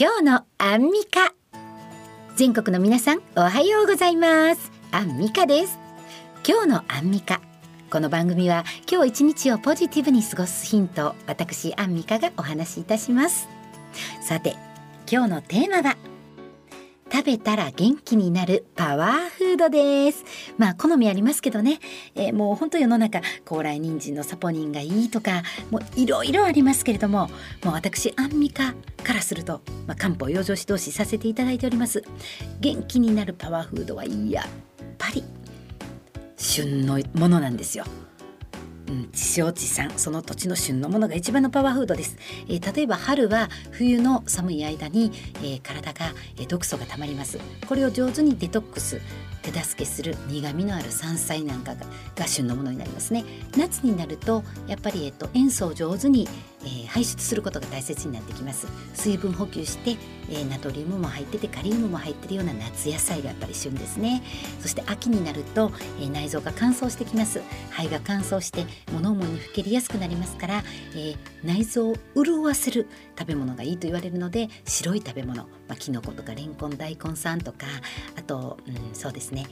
今日のアンミカ。全国の皆さんおはようございます。アンミカです。今日のアンミカ。この番組は今日一日をポジティブに過ごすヒント私アンミカがお話しいたします。さて今日のテーマは食べたら元気になるパワーフードです。まあ好みありますけどね、えー、もう本当世の中高麗人参のサポニンがいいとかもういろいろありますけれどももう私アンミカからすると、まあ、漢方養生指導士させていただいております。元気になるパワーフードはやっぱり旬のものなんですよ。うん、地地産その土地の旬のものが一番のパワーフードです、えー、例えば春は冬の寒い間に、えー、体が、えー、毒素がたまります。これを上手にデトックス手助けする苦味のある山菜なんかがが旬のものになりますね。夏になるとやっぱり、えっと、塩素を上手に、えー、排出することが大切になってきます。水分補給して、えー、ナトリウムも入っててカリウムも入ってるような夏野菜がやっぱり旬ですね。そして秋になると、えー、内臓が乾燥してきます。肺が乾燥して物思いにふけりやすくなりますから、え内臓を潤わせる食べ物がいいと言われるので白い食べ物、まあ、キノコとかレンコン大根さんとかあと、うん、そうですね。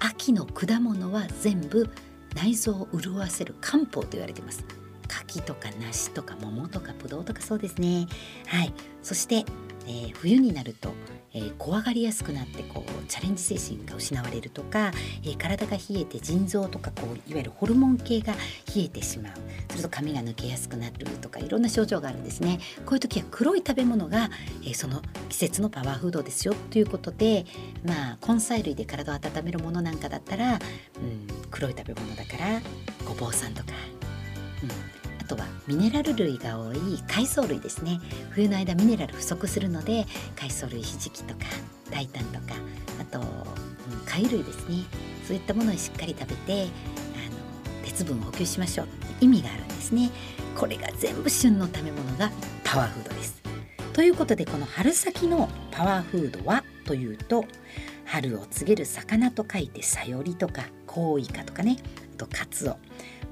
秋の果物は全部内臓を潤わせる漢方と言われています。柿とか梨とか桃とかぶどうとかそうですね。はい。そして、えー、冬になるとえー、怖がりやすくなってこうチャレンジ精神が失われるとか、えー、体が冷えて腎臓とかこういわゆるホルモン系が冷えてしまう。すると髪が抜けやすくなるとかいろんな症状があるんですね。こういう時は黒い食べ物が、え、その季節のパワーフードですよということでまあ根菜類で体を温めるものなんかだったら、うん、黒い食べ物だからごぼうさんとか、うん。とはミネラル類が多い海藻類ですね。冬の間ミネラル不足するので海藻類ひじきとか大胆とかあと、うん、貝類ですね。そういったものをしっかり食べてあの鉄分を補給しましょう。意味があるんですね。これが全部旬の食べ物がパワーフードです。ということでこの春先のパワーフードはというと春を告げる魚と書いてさよりとかコウイカとかね。あとカツオ。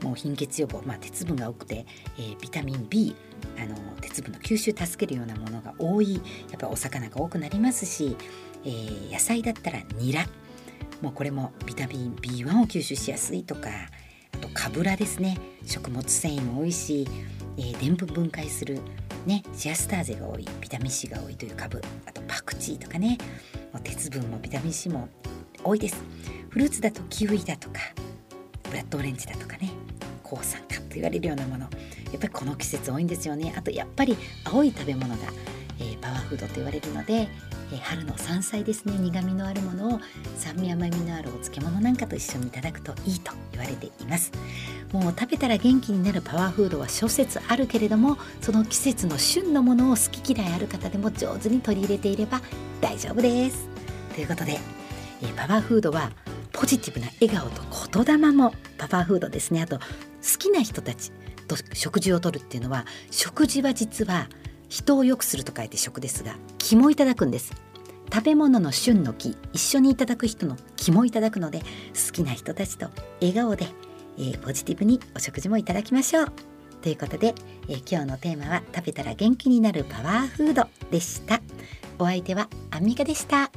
もう貧血予防、まあ、鉄分が多くて、えー、ビタミン B あの鉄分の吸収助けるようなものが多いやっぱお魚が多くなりますし、えー、野菜だったらニラ。もうこれもビタミン B1 を吸収しやすいとかあとカブラですね。食物繊維も多いしでんぷん分解するねシアスターゼが多いビタミン C が多いという株あとパクチーとかね。鉄分もビタミン C も多いです。フルーツだとキウイだとかラッドオレンジだとかね抗酸化と言われるようなもの。やっぱりこの季節多いんですよね。あとやっぱり青い食べ物が、えー、パワーフードと言われるので、えー、春の山菜ですね。苦みのあるものを酸味甘みのあるお漬物なんかと一緒にいただくといいと言われています。もう食べたら元気になるパワーフードは諸説あるけれどもその季節の旬のものを好き嫌いある方でも上手に取り入れていれば大丈夫です。ということで、えー、パワーフードはポジティブな笑顔と言霊もパワーフードですね。あと好きな人たちと食事をとるっていうのは食事は実は人を良くすると書いて食ですが気もいただくんです。食べ物の旬の木一緒にいただく人の気もいただくので好きな人たちと笑顔で、えー、ポジティブにお食事もいただきましょう。ということで、えー、今日のテーマは食べたら元気になるパワーフードでした。お相手はアンミカでした。